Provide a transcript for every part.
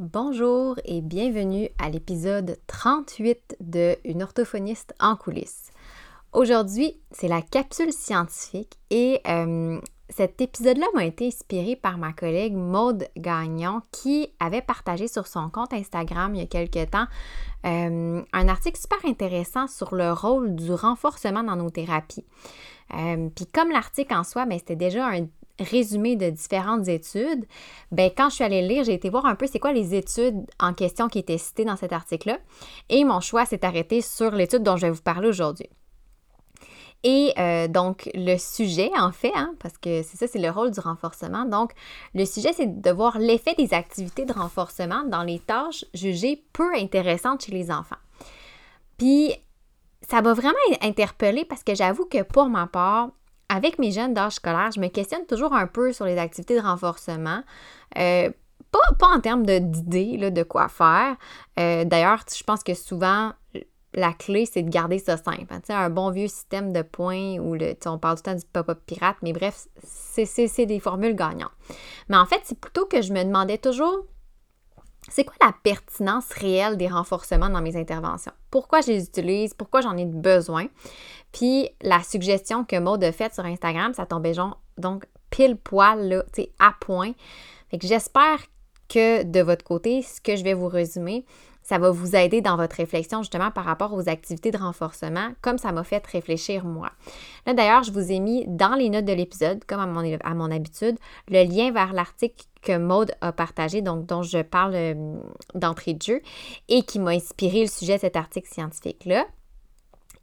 Bonjour et bienvenue à l'épisode 38 de Une orthophoniste en coulisses. Aujourd'hui, c'est la capsule scientifique et euh, cet épisode-là m'a été inspiré par ma collègue Maude Gagnon qui avait partagé sur son compte Instagram il y a quelques temps euh, un article super intéressant sur le rôle du renforcement dans nos thérapies. Euh, puis comme l'article en soi, ben, c'était déjà un résumé de différentes études, ben, quand je suis allée lire, j'ai été voir un peu c'est quoi les études en question qui étaient citées dans cet article-là. Et mon choix s'est arrêté sur l'étude dont je vais vous parler aujourd'hui. Et euh, donc, le sujet, en fait, hein, parce que c'est ça, c'est le rôle du renforcement. Donc, le sujet, c'est de voir l'effet des activités de renforcement dans les tâches jugées peu intéressantes chez les enfants. Puis, ça m'a vraiment interpellée parce que j'avoue que pour ma part, avec mes jeunes d'âge scolaire, je me questionne toujours un peu sur les activités de renforcement. Euh, pas, en termes d'idées de quoi faire. Euh, d'ailleurs, je pense que souvent, la clé, c'est de garder ça simple. Hein. Un bon vieux système de points où le, on parle tout le temps du pop-up pirate, mais bref, c'est des formules gagnantes. Mais en fait, c'est plutôt que je me demandais toujours c'est quoi la pertinence réelle des renforcements dans mes interventions? Pourquoi je les utilise? Pourquoi j'en ai besoin? Puis la suggestion que Maud a faite sur Instagram, ça tombait donc pile poil, là, tu à point. Fait que j'espère que de votre côté, ce que je vais vous résumer, ça va vous aider dans votre réflexion justement par rapport aux activités de renforcement, comme ça m'a fait réfléchir moi. Là d'ailleurs, je vous ai mis dans les notes de l'épisode, comme à mon habitude, le lien vers l'article que Maude a partagé, donc dont je parle euh, d'entrée de jeu, et qui m'a inspiré le sujet de cet article scientifique-là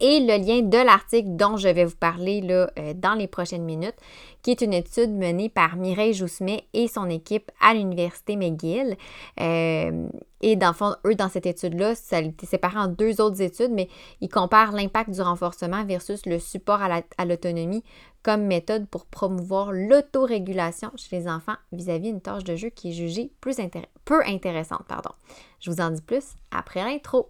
et le lien de l'article dont je vais vous parler là, euh, dans les prochaines minutes, qui est une étude menée par Mireille Joussemet et son équipe à l'Université McGill. Euh, et dans le fond, eux, dans cette étude-là, ça a été séparé en deux autres études, mais ils comparent l'impact du renforcement versus le support à l'autonomie comme méthode pour promouvoir l'autorégulation chez les enfants vis-à-vis d'une tâche de jeu qui est jugée plus peu intéressante. Pardon. Je vous en dis plus après l'intro.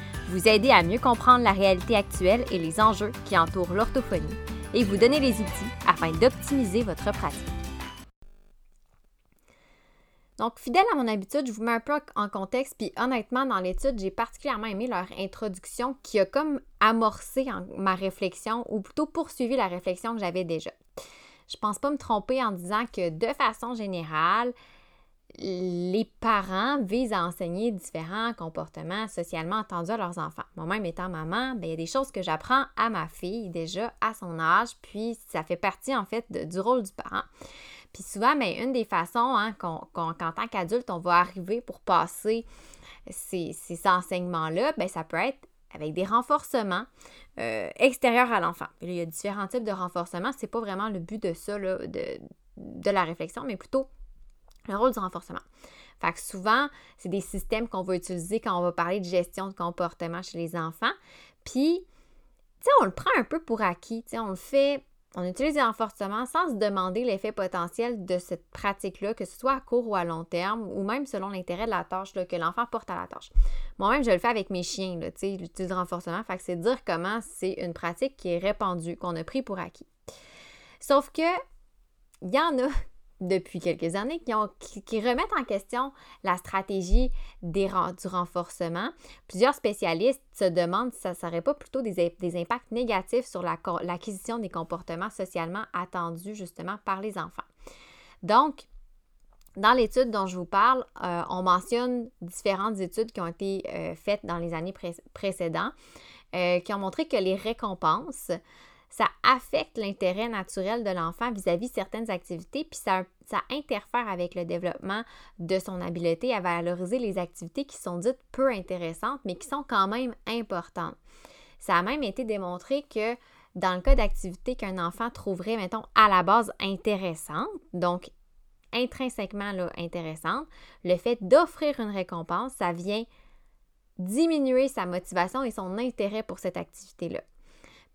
Vous aider à mieux comprendre la réalité actuelle et les enjeux qui entourent l'orthophonie et vous donner les outils afin d'optimiser votre pratique. Donc, fidèle à mon habitude, je vous mets un peu en contexte, puis honnêtement, dans l'étude, j'ai particulièrement aimé leur introduction qui a comme amorcé ma réflexion, ou plutôt poursuivi la réflexion que j'avais déjà. Je pense pas me tromper en disant que de façon générale, les parents visent à enseigner différents comportements socialement attendus à leurs enfants. Moi-même étant maman, ben, il y a des choses que j'apprends à ma fille déjà à son âge, puis ça fait partie en fait du rôle du parent. Puis souvent, ben, une des façons hein, qu'en tant qu'adulte, on va arriver pour passer ces, enseignements-là, ben, ça peut être avec des renforcements euh, extérieurs à l'enfant. Il y a différents types de renforcements. C'est pas vraiment le but de ça, de la réflexion, mais plutôt le rôle du renforcement. Fait que souvent, c'est des systèmes qu'on va utiliser quand on va parler de gestion de comportement chez les enfants. Puis, tu sais, on le prend un peu pour acquis. Tu sais, on le fait, on utilise les renforcements sans se demander l'effet potentiel de cette pratique-là, que ce soit à court ou à long terme, ou même selon l'intérêt de la tâche que l'enfant porte à la tâche. Moi-même, je le fais avec mes chiens, tu sais, j'utilise le renforcement. Fait que c'est dire comment c'est une pratique qui est répandue, qu'on a pris pour acquis. Sauf que, il y en a depuis quelques années qui, remettent en question la stratégie du renforcement. Plusieurs spécialistes se demandent si ça ne serait pas plutôt des, impacts négatifs sur l'acquisition des comportements socialement attendus justement par les enfants. Donc, dans l'étude dont je vous parle, euh, on mentionne différentes études qui ont été euh, faites dans les années précédentes euh, qui ont montré que les récompenses ça affecte l'intérêt naturel de l'enfant vis-à-vis certaines activités, puis ça, interfère avec le développement de son habileté à valoriser les activités qui sont dites peu intéressantes, mais qui sont quand même importantes. Ça a même été démontré que dans le cas d'activités qu'un enfant trouverait, mettons, à la base intéressante, donc intrinsèquement là, intéressante, le fait d'offrir une récompense, ça vient diminuer sa motivation et son intérêt pour cette activité-là.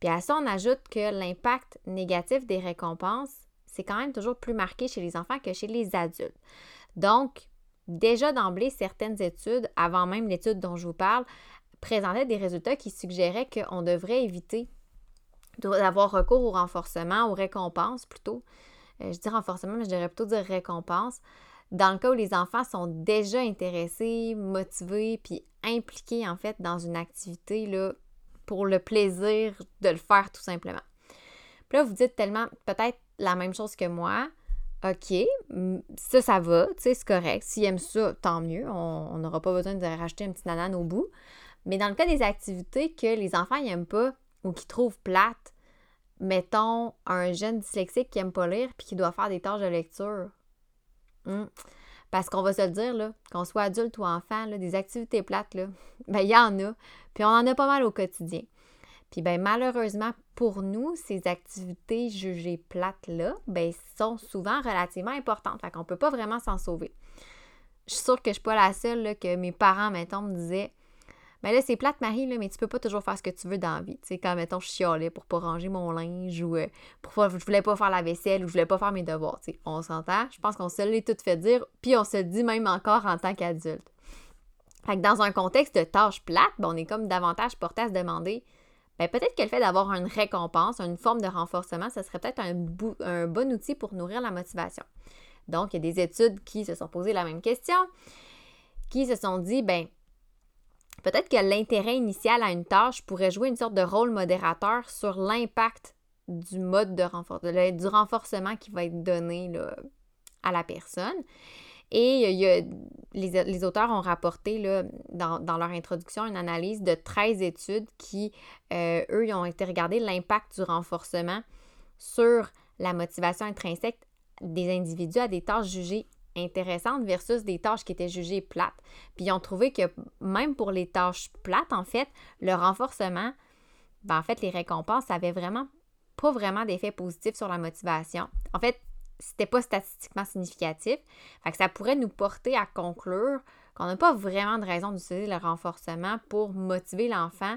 Puis à ça, on ajoute que l'impact négatif des récompenses, c'est quand même toujours plus marqué chez les enfants que chez les adultes. Donc, déjà d'emblée, certaines études, avant même l'étude dont je vous parle, présentaient des résultats qui suggéraient qu'on devrait éviter d'avoir recours au renforcement, aux récompenses plutôt. Euh, je dis renforcement, mais je devrais plutôt dire récompense. Dans le cas où les enfants sont déjà intéressés, motivés, puis impliqués en fait dans une activité là, pour le plaisir de le faire tout simplement. Puis là, vous dites tellement peut-être la même chose que moi. OK, ça, ça va, tu sais, c'est correct. S'ils aiment ça, tant mieux. On n'aura pas besoin de racheter un petit nanan au bout. Mais dans le cas des activités que les enfants n'aiment pas ou qui trouvent plates, mettons un jeune dyslexique qui n'aime pas lire puis qui doit faire des tâches de lecture. Hmm. Parce qu'on va se le dire, qu'on soit adulte ou enfant, là, des activités plates, là, ben, il y en a. Puis on en a pas mal au quotidien. Puis ben, malheureusement, pour nous, ces activités jugées plates-là, ben, sont souvent relativement importantes. Fait qu'on peut pas vraiment s'en sauver. Je suis sûre que je suis pas la seule que mes parents, mettons, me disaient mais là, c'est plate, Marie, là, mais tu peux pas toujours faire ce que tu veux dans la vie. Tu sais, quand, mettons, je chialais pour pas ranger mon linge ou euh, pour pas, je voulais pas faire la vaisselle ou je voulais pas faire mes devoirs. Tu sais, on s'entend. Je pense qu'on se l'est tout fait dire, puis on se dit même encore en tant qu'adulte. Fait que dans un contexte de tâches plates, ben, on est comme davantage porté à se demander ben, peut-être que le fait d'avoir une récompense, une forme de renforcement, ce serait peut-être un, un bon outil pour nourrir la motivation. Donc, il y a des études qui se sont posées la même question, qui se sont dit, ben, Peut-être que l'intérêt initial à une tâche pourrait jouer une sorte de rôle modérateur sur l'impact du mode de renforcement, du renforcement qui va être donné à la personne. Et il y a, les, auteurs ont rapporté là, dans, leur introduction une analyse de 13 études qui, euh, eux, ont été regarder l'impact du renforcement sur la motivation intrinsèque des individus à des tâches jugées intéressantes versus des tâches qui étaient jugées plates. Puis ils ont trouvé que même pour les tâches plates, en fait, le renforcement, ben en fait, les récompenses avaient vraiment pas vraiment d'effet positif sur la motivation. En fait, c'était pas statistiquement significatif. Fait que ça pourrait nous porter à conclure qu'on n'a pas vraiment de raison d'utiliser le renforcement pour motiver l'enfant,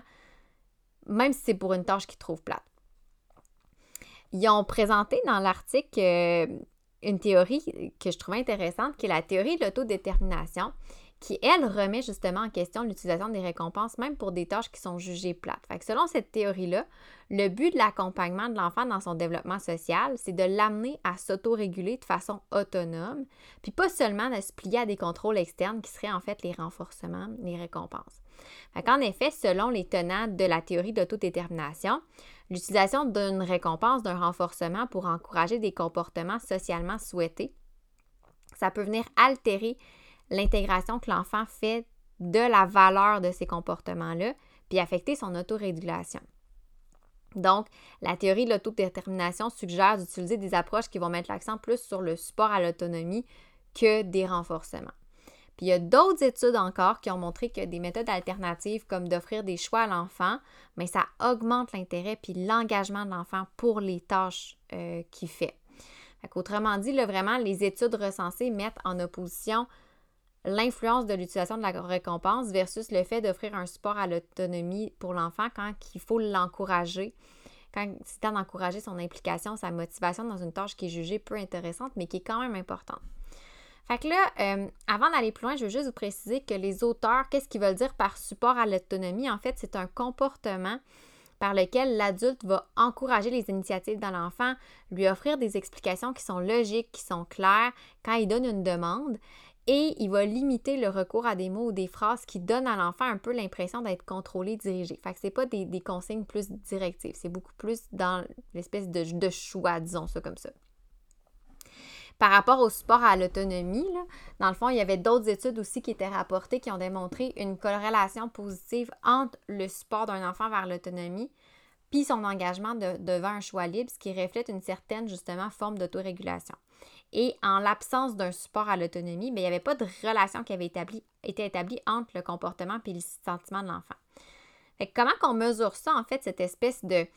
même si c'est pour une tâche qu'il trouve plate. Ils ont présenté dans l'article euh, une théorie que je trouve intéressante, qui est la théorie de l'autodétermination, qui, elle, remet justement en question l'utilisation des récompenses, même pour des tâches qui sont jugées plates. Fait que selon cette théorie-là, le but de l'accompagnement de l'enfant dans son développement social, c'est de l'amener à s'autoréguler de façon autonome, puis pas seulement de se plier à des contrôles externes qui seraient en fait les renforcements, les récompenses. Qu'en effet, selon les tenants de la théorie d'autodétermination, l'utilisation d'une récompense, d'un renforcement pour encourager des comportements socialement souhaités, ça peut venir altérer l'intégration que l'enfant fait de la valeur de ces comportements-là, puis affecter son autorégulation. Donc, la théorie de l'autodétermination suggère d'utiliser des approches qui vont mettre l'accent plus sur le support à l'autonomie que des renforcements. Puis il y a d'autres études encore qui ont montré que des méthodes alternatives comme d'offrir des choix à l'enfant, mais ça augmente l'intérêt puis l'engagement de l'enfant pour les tâches euh, qu'il fait. Autrement dit, vraiment, les études recensées mettent en opposition l'influence de l'utilisation de la récompense versus le fait d'offrir un support à l'autonomie pour l'enfant quand il faut l'encourager, quand c'est temps d'encourager son implication, sa motivation dans une tâche qui est jugée peu intéressante, mais qui est quand même importante. Fait que là, euh, avant d'aller plus loin, je veux juste vous préciser que les auteurs, qu'est-ce qu'ils veulent dire par support à l'autonomie? En fait, c'est un comportement par lequel l'adulte va encourager les initiatives dans l'enfant, lui offrir des explications qui sont logiques, qui sont claires quand il donne une demande et il va limiter le recours à des mots ou des phrases qui donnent à l'enfant un peu l'impression d'être contrôlé, dirigé. Fait que c'est pas des, consignes plus directives, c'est beaucoup plus dans l'espèce de, de choix, disons ça comme ça. Par rapport au support à l'autonomie, dans le fond, il y avait d'autres études aussi qui étaient rapportées qui ont démontré une corrélation positive entre le support d'un enfant vers l'autonomie puis son engagement devant un choix libre, ce qui reflète une certaine, justement, forme d'autorégulation. Et en l'absence d'un support à l'autonomie, ben, il n'y avait pas de relation qui avait été établie entre le comportement et le sentiment de l'enfant. comment qu'on mesure ça, en fait, cette espèce de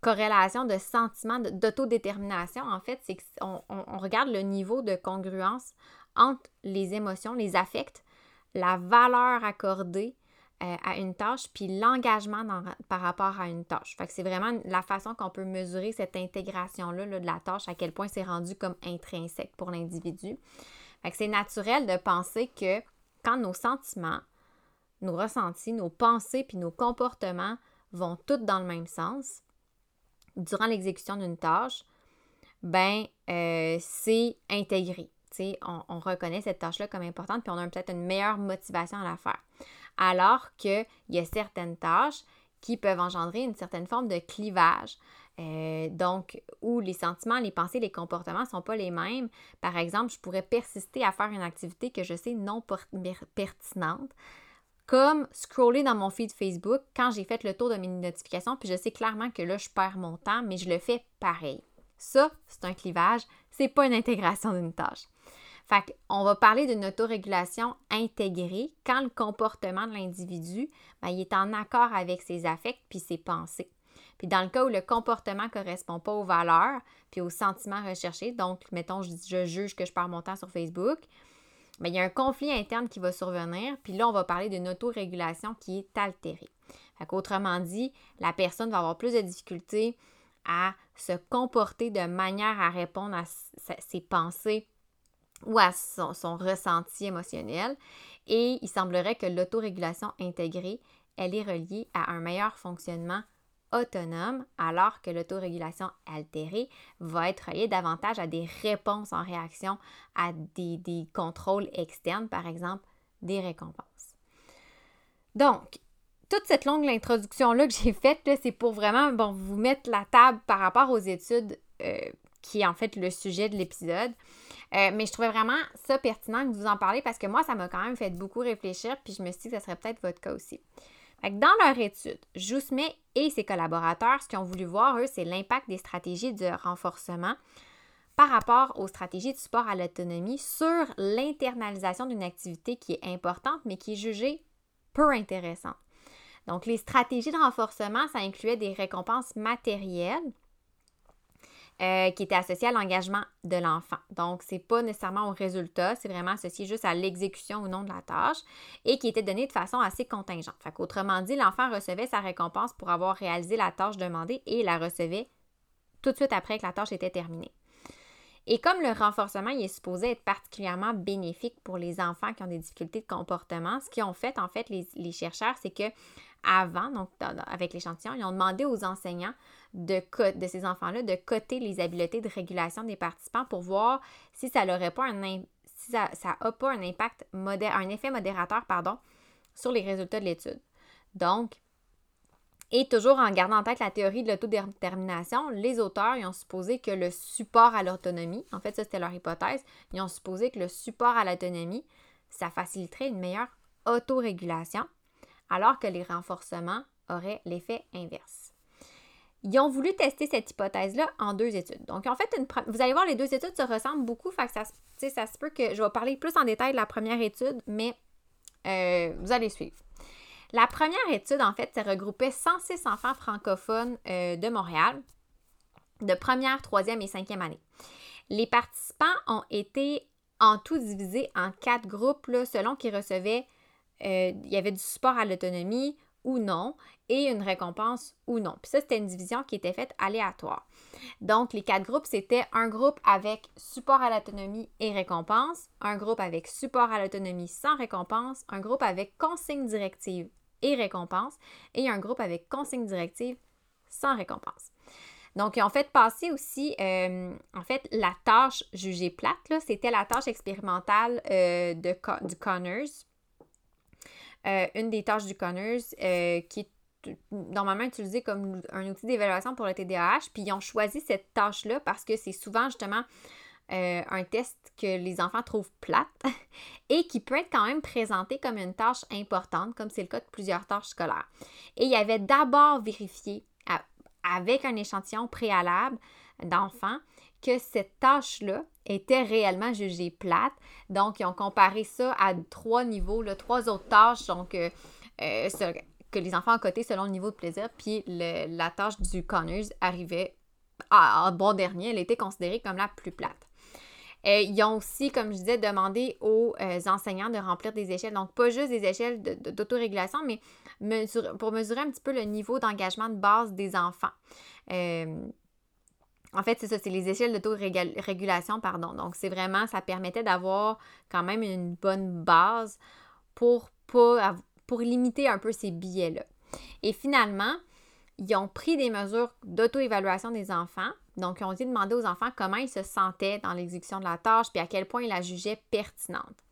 corrélation de sentiment d'autodétermination, en fait, c'est qu'on on regarde le niveau de congruence entre les émotions, les affects, la valeur accordée euh, à une tâche, puis l'engagement par rapport à une tâche. Fait que c'est vraiment la façon qu'on peut mesurer cette intégration-là de la tâche, à quel point c'est rendu comme intrinsèque pour l'individu. Fait que c'est naturel de penser que quand nos sentiments, nos ressentis, nos pensées puis nos comportements vont tous dans le même sens durant l'exécution d'une tâche, ben euh, c'est intégré. On, on, reconnaît cette tâche-là comme importante, puis on a peut-être une meilleure motivation à la faire. Alors qu'il y a certaines tâches qui peuvent engendrer une certaine forme de clivage. Euh, donc, où les sentiments, les pensées, les comportements ne sont pas les mêmes. Par exemple, je pourrais persister à faire une activité que je sais non pertinente, comme scroller dans mon feed Facebook quand j'ai fait le tour de mes notifications, puis je sais clairement que là, je perds mon temps, mais je le fais pareil. Ça, c'est un clivage, c'est pas une intégration d'une tâche. Fait qu'on va parler d'une autorégulation intégrée quand le comportement de l'individu ben, est en accord avec ses affects puis ses pensées. Puis dans le cas où le comportement ne correspond pas aux valeurs puis aux sentiments recherchés, donc mettons, je, je juge que je perds mon temps sur Facebook, mais il y a un conflit interne qui va survenir, puis là, on va parler d'une autorégulation qui est altérée. Autrement dit, la personne va avoir plus de difficultés à se comporter de manière à répondre à ses pensées ou à son, ressenti émotionnel. Et il semblerait que l'autorégulation intégrée, elle est reliée à un meilleur fonctionnement autonome, alors que l'autorégulation altérée va être reliée davantage à des réponses en réaction à des, contrôles externes, par exemple des récompenses. Donc, toute cette longue introduction-là que j'ai faite, c'est pour vraiment bon, vous mettre la table par rapport aux études euh, qui est en fait le sujet de l'épisode. Euh, mais je trouvais vraiment ça pertinent que vous en parlez parce que moi, ça m'a quand même fait beaucoup réfléchir, puis je me suis dit que ça serait peut-être votre cas aussi. Dans leur étude, Jousmet et ses collaborateurs, ce qu'ils ont voulu voir, eux, c'est l'impact des stratégies de renforcement par rapport aux stratégies de support à l'autonomie sur l'internalisation d'une activité qui est importante, mais qui est jugée peu intéressante. Donc, les stratégies de renforcement, ça incluait des récompenses matérielles euh, qui était associé à l'engagement de l'enfant. Donc, ce n'est pas nécessairement au résultat, c'est vraiment associé juste à l'exécution ou non de la tâche et qui était donné de façon assez contingente. Fait qu'autrement dit, l'enfant recevait sa récompense pour avoir réalisé la tâche demandée et la recevait tout de suite après que la tâche était terminée. Et comme le renforcement il est supposé être particulièrement bénéfique pour les enfants qui ont des difficultés de comportement, ce qu'ils ont fait, en fait, les chercheurs, c'est que avant, donc avec l'échantillon, ils ont demandé aux enseignants de, ces enfants-là de coter les habiletés de régulation des participants pour voir si ça n'aurait pas un un impact un effet modérateur pardon, sur les résultats de l'étude. Donc, et toujours en gardant en tête la théorie de l'autodétermination, les auteurs ils ont supposé que le support à l'autonomie, en fait ça c'était leur hypothèse, ils ont supposé que le support à l'autonomie, ça faciliterait une meilleure autorégulation alors que les renforcements auraient l'effet inverse. Ils ont voulu tester cette hypothèse-là en deux études. Donc, en fait, vous allez voir, les deux études se ressemblent beaucoup, fait que ça, ça se peut que je vais parler plus en détail de la première étude, mais euh, vous allez suivre. La première étude, en fait, ça regroupait 106 enfants francophones euh, de Montréal, de première, troisième et cinquième année. Les participants ont été en tout divisés en quatre groupes selon qu'ils recevaient euh, il y avait du support à l'autonomie ou non et une récompense ou non. Puis ça, c'était une division qui était faite aléatoire. Donc, les quatre groupes, c'était un groupe avec support à l'autonomie et récompense, un groupe avec support à l'autonomie sans récompense, un groupe avec consigne directive et récompense et un groupe avec consigne directive sans récompense. Donc, ils ont fait passer aussi, euh, en fait, la tâche jugée plate, c'était la tâche expérimentale euh, de, du Connors, euh, une des tâches du Connors euh, qui est normalement utilisée comme un outil d'évaluation pour le TDAH. Puis ils ont choisi cette tâche-là parce que c'est souvent justement euh, un test que les enfants trouvent plate et qui peut être quand même présenté comme une tâche importante, comme c'est le cas de plusieurs tâches scolaires. Et il y avait d'abord vérifié avec un échantillon préalable d'enfants que cette tâche-là était réellement jugée plate. Donc, ils ont comparé ça à trois niveaux, trois autres tâches, donc euh, euh, que les enfants ont coté selon le niveau de plaisir. Puis la tâche du Connors arrivait en bon dernier, elle était considérée comme la plus plate. Euh, ils ont aussi, comme je disais, demandé aux enseignants de remplir des échelles. Donc, pas juste des échelles d'autorégulation, mais pour mesurer un petit peu le niveau d'engagement de base des enfants. En fait, c'est ça, c'est les échelles d'autorégulation, pardon. Donc, c'est vraiment, ça permettait d'avoir quand même une bonne base pour, limiter un peu ces billets-là. Et finalement, ils ont pris des mesures d'auto-évaluation des enfants. Donc, ils ont dit demander aux enfants comment ils se sentaient dans l'exécution de la tâche puis à quel point ils la jugeaient pertinente.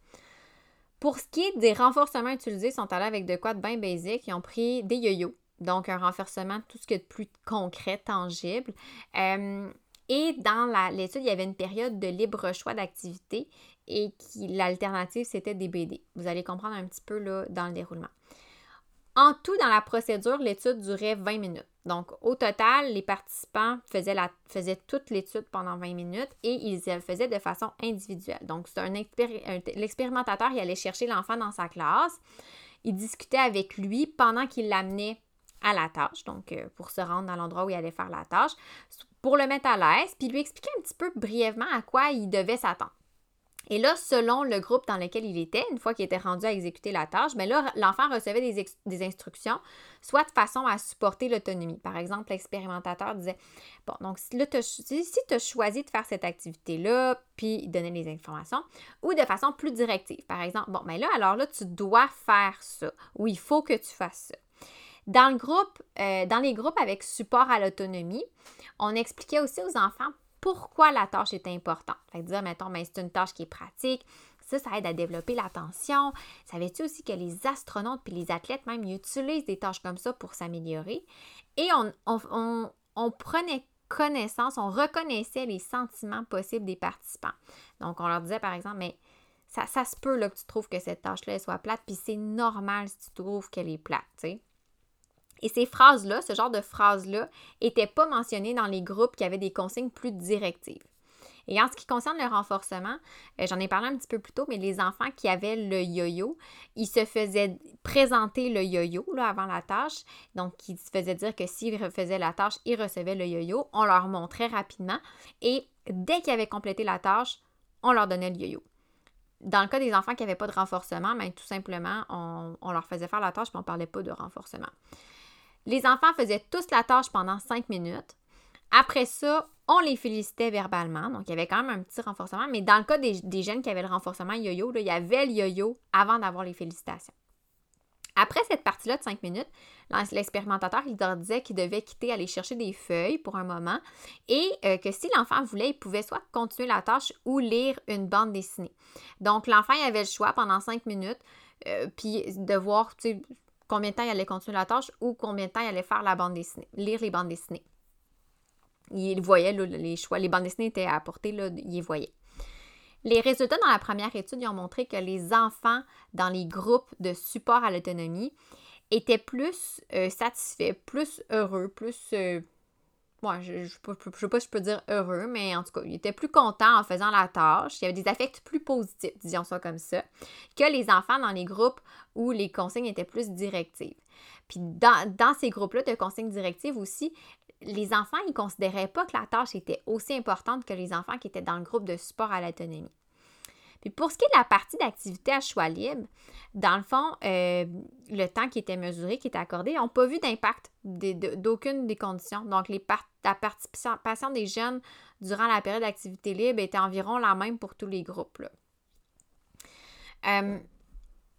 Pour ce qui est des renforcements utilisés, ils sont allés avec de quoi de bien basique. Ils ont pris des yo-yo, donc un renforcement, tout ce qui est de plus concret, tangible. Euh, et dans l'étude, il y avait une période de libre choix d'activité et l'alternative, c'était des BD. Vous allez comprendre un petit peu là, dans le déroulement. En tout, dans la procédure, l'étude durait 20 minutes. Donc, au total, les participants faisaient, toute l'étude pendant 20 minutes et ils le faisaient de façon individuelle. Donc, l'expérimentateur, il allait chercher l'enfant dans sa classe, il discutait avec lui pendant qu'il l'amenait à la tâche, donc euh, pour se rendre à l'endroit où il allait faire la tâche, pour le mettre à l'aise, puis lui expliquer un petit peu brièvement à quoi il devait s'attendre. Et là, selon le groupe dans lequel il était, une fois qu'il était rendu à exécuter la tâche, mais ben là, l'enfant recevait des, instructions, soit de façon à supporter l'autonomie. Par exemple, l'expérimentateur disait Bon, donc si tu as choisi de faire cette activité-là, puis donner les informations, ou de façon plus directive. Par exemple, bon, mais ben là, alors là, tu dois faire ça, ou il faut que tu fasses ça. Dans le groupe, euh, dans les groupes avec support à l'autonomie, on expliquait aussi aux enfants pourquoi la tâche est importante. Fait dire, mettons, mais c'est une tâche qui est pratique. Ça, ça aide à développer l'attention. Savais-tu aussi que les astronautes puis les athlètes même utilisent des tâches comme ça pour s'améliorer? Et on, prenait connaissance, on reconnaissait les sentiments possibles des participants. Donc, on leur disait, par exemple, mais ça, se peut que tu trouves que cette tâche-là soit plate, puis c'est normal si tu trouves qu'elle est plate. Et ces phrases-là, ce genre de phrases-là, n'étaient pas mentionnées dans les groupes qui avaient des consignes plus directives. Et en ce qui concerne le renforcement, euh, j'en ai parlé un petit peu plus tôt, mais les enfants qui avaient le yo-yo, ils se faisaient présenter le yo-yo avant la tâche. Donc, ils se faisaient dire que s'ils refaisaient la tâche, ils recevaient le yo-yo. On leur montrait rapidement. Et dès qu'ils avaient complété la tâche, on leur donnait le yo-yo. Dans le cas des enfants qui n'avaient pas de renforcement, ben, tout simplement, on, on, leur faisait faire la tâche, mais on ne parlait pas de renforcement. Les enfants faisaient tous la tâche pendant cinq minutes. Après ça, on les félicitait verbalement. Donc, il y avait quand même un petit renforcement. Mais dans le cas des, jeunes qui avaient le renforcement yo-yo, il y avait le yo-yo avant d'avoir les félicitations. Après cette partie-là de cinq minutes, l'expérimentateur leur disait qu'il devait quitter, aller chercher des feuilles pour un moment et euh, que si l'enfant voulait, il pouvait soit continuer la tâche ou lire une bande dessinée. Donc, l'enfant il avait le choix pendant cinq minutes, euh, puis de voir, combien de temps il allait continuer la tâche ou combien de temps il allait faire la bande dessinée, lire les bandes dessinées. Il voyait les choix, les bandes dessinées étaient à portée, là, il les voyait. Les résultats dans la première étude ont montré que les enfants dans les groupes de support à l'autonomie étaient plus euh, satisfaits, plus heureux, plus euh, moi, je ne sais pas si je peux dire heureux, mais en tout cas, il était plus content en faisant la tâche. Il y avait des affects plus positifs, disons ça comme ça, que les enfants dans les groupes où les consignes étaient plus directives. Puis dans, dans ces groupes-là de consignes directives aussi, les enfants, ils ne considéraient pas que la tâche était aussi importante que les enfants qui étaient dans le groupe de support à l'autonomie. Puis pour ce qui est de la partie d'activité à choix libre, dans le fond, euh, le temps qui était mesuré, qui était accordé, n'ont pas vu d'impact d'aucune des conditions. Donc, les la participation des jeunes durant la période d'activité libre était environ la même pour tous les groupes. Euh,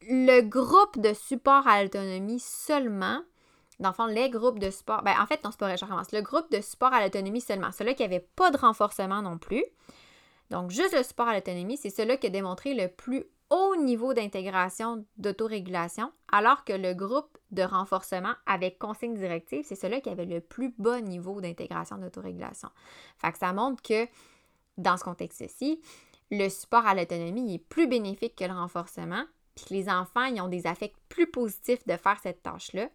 le groupe de support à l'autonomie seulement, dans le fond, les groupes de support, ben, en fait, non, c'est pas je recommence. Le groupe de support à l'autonomie seulement, ceux-là qui n'avaient pas de renforcement non plus, donc, juste le support à l'autonomie, c'est celui qui a démontré le plus haut niveau d'intégration d'autorégulation, alors que le groupe de renforcement avec consigne directive, c'est celui qui avait le plus bas niveau d'intégration d'autorégulation. Fait que ça montre que dans ce contexte-ci, le support à l'autonomie est plus bénéfique que le renforcement, puis que les enfants ils ont des affects plus positifs de faire cette tâche-là.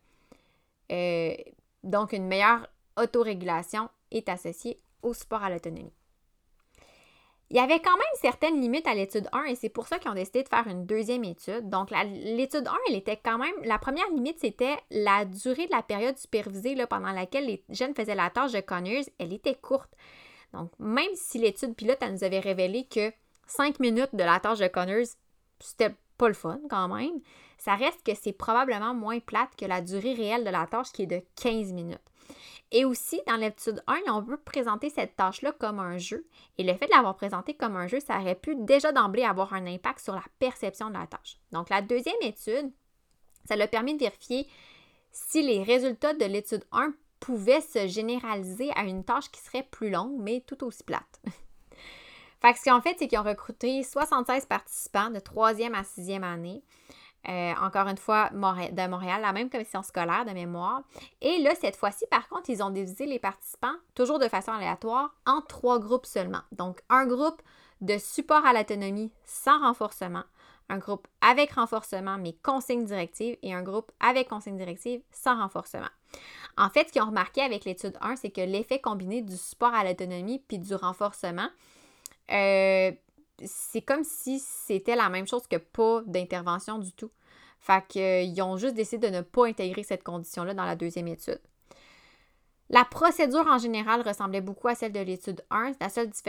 Euh, donc, une meilleure autorégulation est associée au support à l'autonomie. Il y avait quand même certaines limites à l'étude 1 et c'est pour ça qu'ils ont décidé de faire une deuxième étude. Donc, l'étude 1, elle était quand même. La première limite, c'était la durée de la période supervisée là, pendant laquelle les jeunes faisaient la tâche de Connors. Elle était courte. Donc, même si l'étude pilote, elle nous avait révélé que 5 minutes de la tâche de Connors, c'était pas le fun quand même. Ça reste que c'est probablement moins plate que la durée réelle de la tâche qui est de 15 minutes. Et aussi, dans l'étude 1, on veut présenter cette tâche-là comme un jeu. Et le fait de l'avoir présenté comme un jeu, ça aurait pu déjà d'emblée avoir un impact sur la perception de la tâche. Donc, la deuxième étude, ça l'a permis de vérifier si les résultats de l'étude 1 pouvaient se généraliser à une tâche qui serait plus longue, mais tout aussi plate. fait que ce qu'ils ont fait, c'est qu'ils ont recruté 76 participants de 3e à 6e année. Euh, encore une fois, de Montréal, la même commission scolaire de mémoire. Et là, cette fois-ci, par contre, ils ont divisé les participants, toujours de façon aléatoire, en trois groupes seulement. Donc, un groupe de support à l'autonomie sans renforcement, un groupe avec renforcement mais consigne directive et un groupe avec consigne directive sans renforcement. En fait, ce qu'ils ont remarqué avec l'étude 1, c'est que l'effet combiné du support à l'autonomie puis du renforcement, euh, c'est comme si c'était la même chose que pas d'intervention du tout. Fait qu'ils ont juste décidé de ne pas intégrer cette condition-là dans la deuxième étude. La procédure en général ressemblait beaucoup à celle de l'étude 1.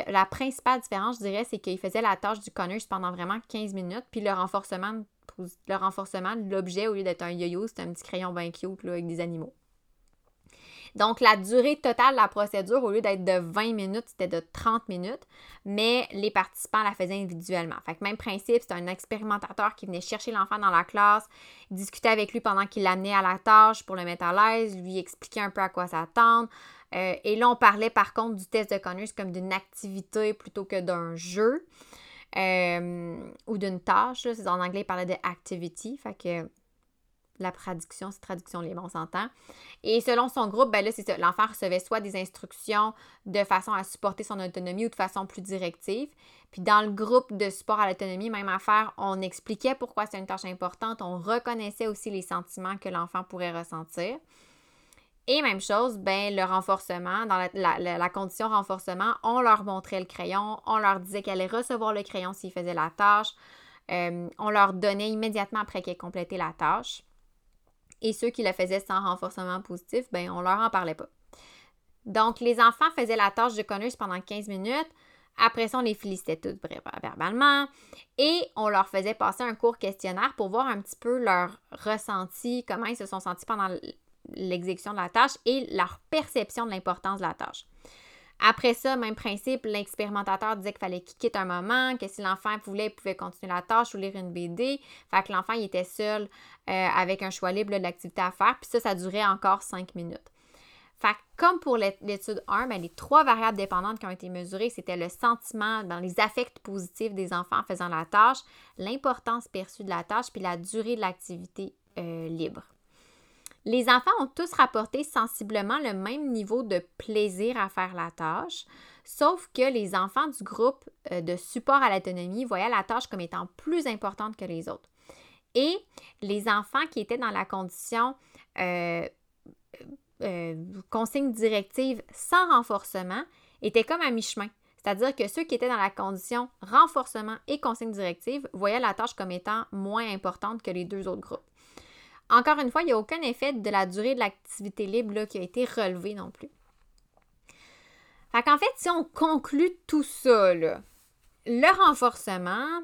La, principale différence, je dirais, c'est qu'ils faisaient la tâche du Connors pendant vraiment 15 minutes, puis le renforcement, le renforcement de l'objet, au lieu d'être un yo-yo, c'était un petit crayon bien cute avec des animaux. Donc, la durée totale de la procédure, au lieu d'être de 20 minutes, c'était de 30 minutes, mais les participants la faisaient individuellement. Fait que même principe, c'est un expérimentateur qui venait chercher l'enfant dans la classe, discuter avec lui pendant qu'il l'amenait à la tâche pour le mettre à l'aise, lui expliquer un peu à quoi s'attendre. Euh, et là, on parlait par contre du test de Connors comme d'une activité plutôt que d'un jeu. Euh, ou d'une tâche. En anglais, il parlait de activity. Fait que la traduction, c'est traduction libre, on s'entend. Et selon son groupe, ben là. L'enfant recevait soit des instructions de façon à supporter son autonomie ou de façon plus directive. Puis dans le groupe de support à l'autonomie, même affaire, on expliquait pourquoi c'est une tâche importante. On reconnaissait aussi les sentiments que l'enfant pourrait ressentir. Et même chose, ben, le renforcement, dans la, condition renforcement, on leur montrait le crayon, on leur disait qu'elle allait recevoir le crayon s'ils faisaient la tâche. Euh, on leur donnait immédiatement après qu'elle complété la tâche. Et ceux qui le faisaient sans renforcement positif, ben on leur en parlait pas. Donc, les enfants faisaient la tâche de Connors pendant 15 minutes. Après ça, on les félicitait toutes verbalement et on leur faisait passer un court questionnaire pour voir un petit peu leur ressenti, comment ils se sont sentis pendant l'exécution de la tâche et leur perception de l'importance de la tâche. Après ça, même principe, l'expérimentateur disait qu'il fallait qu'il quitte un moment, que si l'enfant voulait, il pouvait continuer la tâche ou lire une BD. Fait que l'enfant, était seul euh, avec un choix libre de l'activité à faire. Puis ça, ça durait encore cinq minutes. Fait que comme pour l'étude 1, ben, les trois variables dépendantes qui ont été mesurées, c'était le sentiment, dans les affects positifs des enfants en faisant la tâche, l'importance perçue de la tâche, puis la durée de l'activité euh, libre. Les enfants ont tous rapporté sensiblement le même niveau de plaisir à faire la tâche, sauf que les enfants du groupe euh, de support à l'autonomie voyaient la tâche comme étant plus importante que les autres. Et les enfants qui étaient dans la condition euh, euh, consigne directive sans renforcement étaient comme à mi-chemin. C'est-à-dire que ceux qui étaient dans la condition renforcement et consigne directive voyaient la tâche comme étant moins importante que les deux autres groupes. Encore une fois, il n'y a aucun effet de la durée de l'activité libre qui a été relevé non plus. Fait qu'en fait, si on conclut tout ça, le renforcement,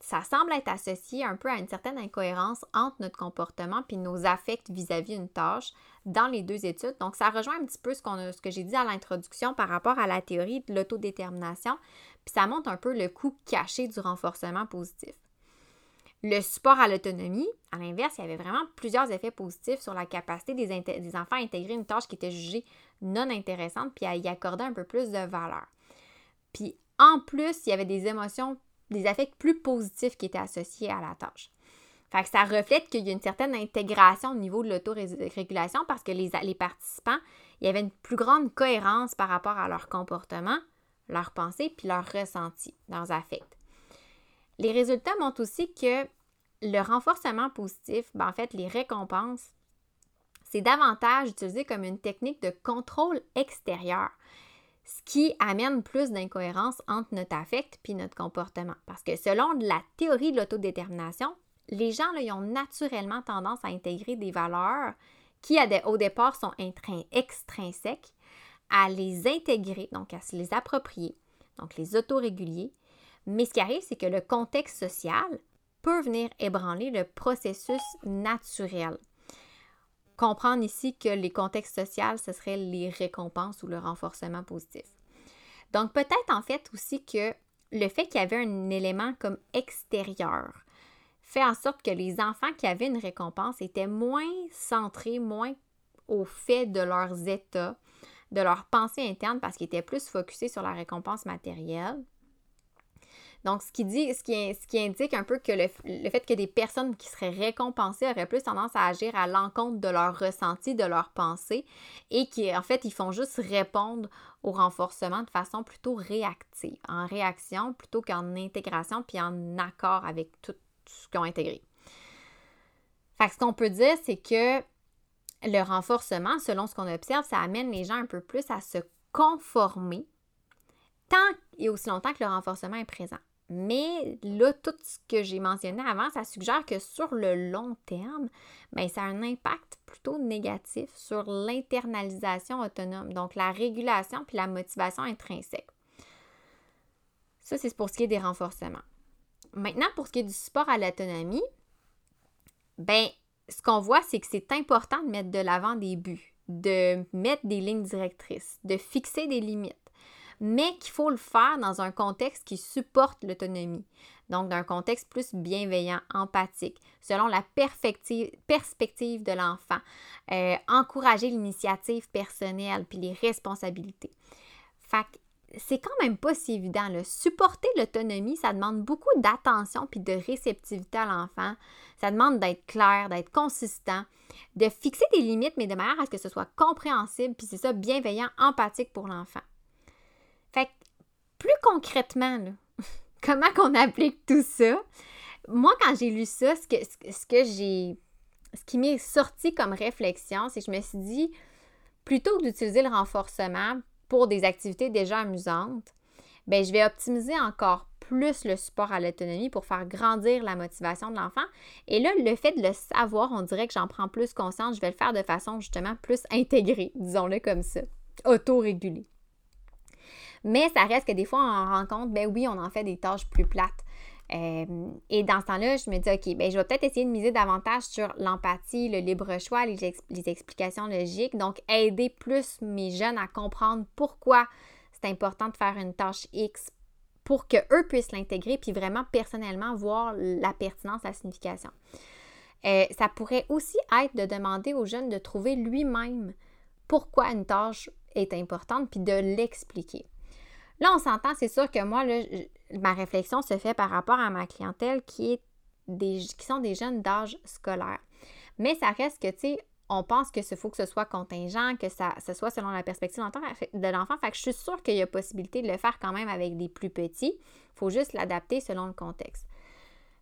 ça semble être associé un peu à une certaine incohérence entre notre comportement puis nos affects vis-à-vis d'une tâche dans les deux études. Donc, ça rejoint un petit peu ce, ce que j'ai dit à l'introduction par rapport à la théorie de l'autodétermination, puis ça montre un peu le coût caché du renforcement positif. Le support à l'autonomie, à l'inverse, il y avait vraiment plusieurs effets positifs sur la capacité des, enfants à intégrer une tâche qui était jugée non intéressante, puis à y accorder un peu plus de valeur. Puis en plus, il y avait des émotions, des affects plus positifs qui étaient associés à la tâche. Fait ça reflète qu'il y a une certaine intégration au niveau de l'autorégulation parce que les, les participants, il y avait une plus grande cohérence par rapport à leur comportement, leurs pensées, puis leurs ressentis, leurs affects. Les résultats montrent aussi que le renforcement positif, ben, en fait, les récompenses, c'est davantage utilisé comme une technique de contrôle extérieur, ce qui amène plus d'incohérence entre notre affect et notre comportement. Parce que selon la théorie de l'autodétermination, les gens ont naturellement tendance à intégrer des valeurs qui, au départ, sont extrinsèques, à les intégrer, donc à se les approprier, donc les autorégulier, Mais ce qui arrive, c'est que le contexte social peut venir ébranler le processus naturel. Comprendre ici que les contextes sociaux, ce serait les récompenses ou le renforcement positif. Donc peut-être en fait aussi que le fait qu'il y avait un élément comme extérieur fait en sorte que les enfants qui avaient une récompense étaient moins centrés, moins au fait de leurs états, de leurs pensées internes parce qu'ils étaient plus focusés sur la récompense matérielle. Donc, ce qui, dit, ce qui, indique un peu que le, fait que des personnes qui seraient récompensées auraient plus tendance à agir à l'encontre de leurs ressentis, de leurs pensées, et qui, en fait, ils font juste répondre au renforcement de façon plutôt réactive, en réaction plutôt qu'en intégration, puis en accord avec tout ce qu'ils ont intégré. Fait que ce qu'on peut dire, c'est que le renforcement, selon ce qu'on observe, ça amène les gens un peu plus à se conformer tant et aussi longtemps que le renforcement est présent. Mais là, tout ce que j'ai mentionné avant, ça suggère que sur le long terme, bien, ça a un impact plutôt négatif sur l'internalisation autonome, donc la régulation puis la motivation intrinsèque. Ça, c'est pour ce qui est des renforcements. Maintenant, pour ce qui est du support à l'autonomie, ben, ce qu'on voit, c'est que c'est important de mettre de l'avant des buts, de mettre des lignes directrices, de fixer des limites mais qu'il faut le faire dans un contexte qui supporte l'autonomie. Donc, d'un contexte plus bienveillant, empathique, selon la perspective de l'enfant. Euh, encourager l'initiative personnelle puis les responsabilités. Fait c'est quand même pas si évident. Supporter l'autonomie, ça demande beaucoup d'attention puis de réceptivité à l'enfant. Ça demande d'être clair, d'être consistant, de fixer des limites, mais de manière à ce que ce soit compréhensible, puis c'est ça, bienveillant, empathique pour l'enfant. Plus concrètement, comment qu'on applique tout ça? Moi, quand j'ai lu ça, ce que, j'ai. Ce qui m'est sorti comme réflexion, c'est que je me suis dit, plutôt que d'utiliser le renforcement pour des activités déjà amusantes, ben, je vais optimiser encore plus le support à l'autonomie pour faire grandir la motivation de l'enfant. Et là, le fait de le savoir, on dirait que j'en prends plus conscience. Je vais le faire de façon justement plus intégrée, disons-le comme ça, auto-régulée. Mais ça reste que des fois, on en rencontre, ben oui, on en fait des tâches plus plates. Euh, et dans ce temps-là, je me dis, OK, ben, je vais peut-être essayer de miser davantage sur l'empathie, le libre choix, les, les, explications logiques. Donc, aider plus mes jeunes à comprendre pourquoi c'est important de faire une tâche X pour qu'eux puissent l'intégrer puis vraiment personnellement voir la pertinence, la signification. Euh, ça pourrait aussi être de demander aux jeunes de trouver lui-même pourquoi une tâche est importante puis de l'expliquer. Là, on s'entend, c'est sûr que moi, ma réflexion se fait par rapport à ma clientèle qui, est des, qui sont des jeunes d'âge scolaire. Mais ça reste que, tu sais, on pense que ce faut que ce soit contingent, que ça, ce soit selon la perspective de l'enfant. Fait que je suis sûre qu'il y a possibilité de le faire quand même avec des plus petits. Il faut juste l'adapter selon le contexte.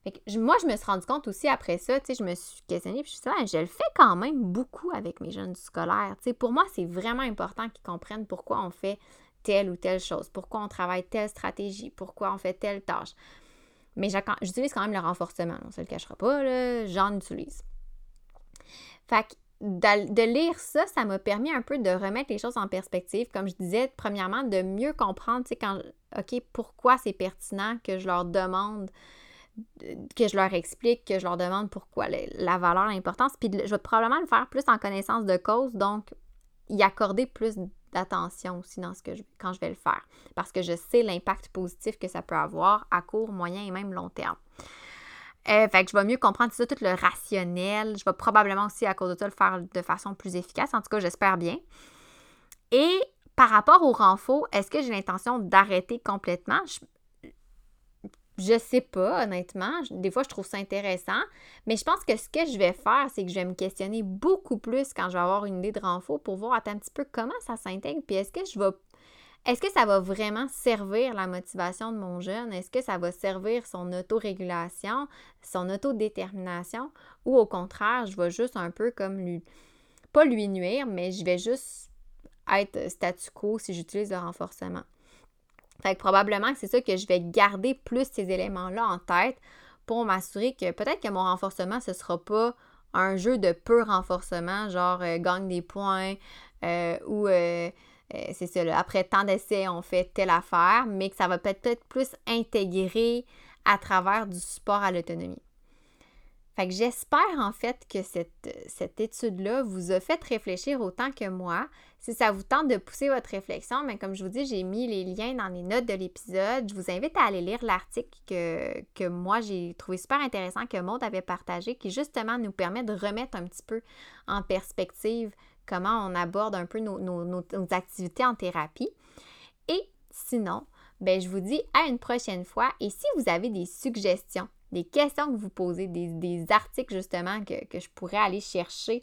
Fait que moi, je me suis rendu compte aussi après ça, tu sais, je me suis questionnée, puis je suis dit, je le fais quand même beaucoup avec mes jeunes scolaires. Tu sais, pour moi, c'est vraiment important qu'ils comprennent pourquoi on fait telle ou telle chose, pourquoi on travaille telle stratégie, pourquoi on fait telle tâche. Mais j'utilise quand même le renforcement, on ne se le cachera pas, j'en utilise. Fait que de, lire ça, ça m'a permis un peu de remettre les choses en perspective. Comme je disais, premièrement, de mieux comprendre, tu sais, quand, OK, pourquoi c'est pertinent que je leur demande, que je leur explique, que je leur demande pourquoi la valeur, l'importance. Puis je vais probablement le faire plus en connaissance de cause, donc y accorder plus d'attention aussi dans ce que je, quand je vais le faire. Parce que je sais l'impact positif que ça peut avoir à court, moyen et même long terme. Euh, fait que je vais mieux comprendre tout le rationnel. Je vais probablement aussi, à cause de ça, le faire de façon plus efficace. En tout cas, j'espère bien. Et par rapport au renfort, est-ce que j'ai l'intention d'arrêter complètement? Sais pas, honnêtement. Des fois, je trouve ça intéressant. Mais je pense que ce que je vais faire, c'est que je vais me questionner beaucoup plus quand je vais avoir une idée de renfort pour voir un petit peu comment ça s'intègre. Puis est-ce que je vais. Est-ce que ça va vraiment servir la motivation de mon jeune? Est-ce que ça va servir son autorégulation, son autodétermination? Ou au contraire, je vais juste un peu comme lui. Pas lui nuire, mais je vais juste être statu quo si j'utilise le renforcement. Fait que probablement que c'est ça que je vais garder plus ces éléments-là en tête pour m'assurer que peut-être que mon renforcement, ce sera pas un jeu de peu renforcement, genre euh, gagne des points euh, ou euh, c'est ça, après tant d'essais, on fait telle affaire, mais que ça va peut-être plus intégrer à travers du support à l'autonomie. Fait que j'espère en fait que cette, cette étude-là vous a fait réfléchir autant que moi. Si ça vous tente de pousser votre réflexion, mais comme je vous dis, j'ai mis les liens dans les notes de l'épisode. Je vous invite à aller lire l'article que, que moi j'ai trouvé super intéressant, que Maud avait partagé, qui justement nous permet de remettre un petit peu en perspective comment on aborde un peu nos, nos activités en thérapie. Et sinon, ben, je vous dis à une prochaine fois. Et si vous avez des suggestions, des questions que vous posez, des, articles justement que, je pourrais aller chercher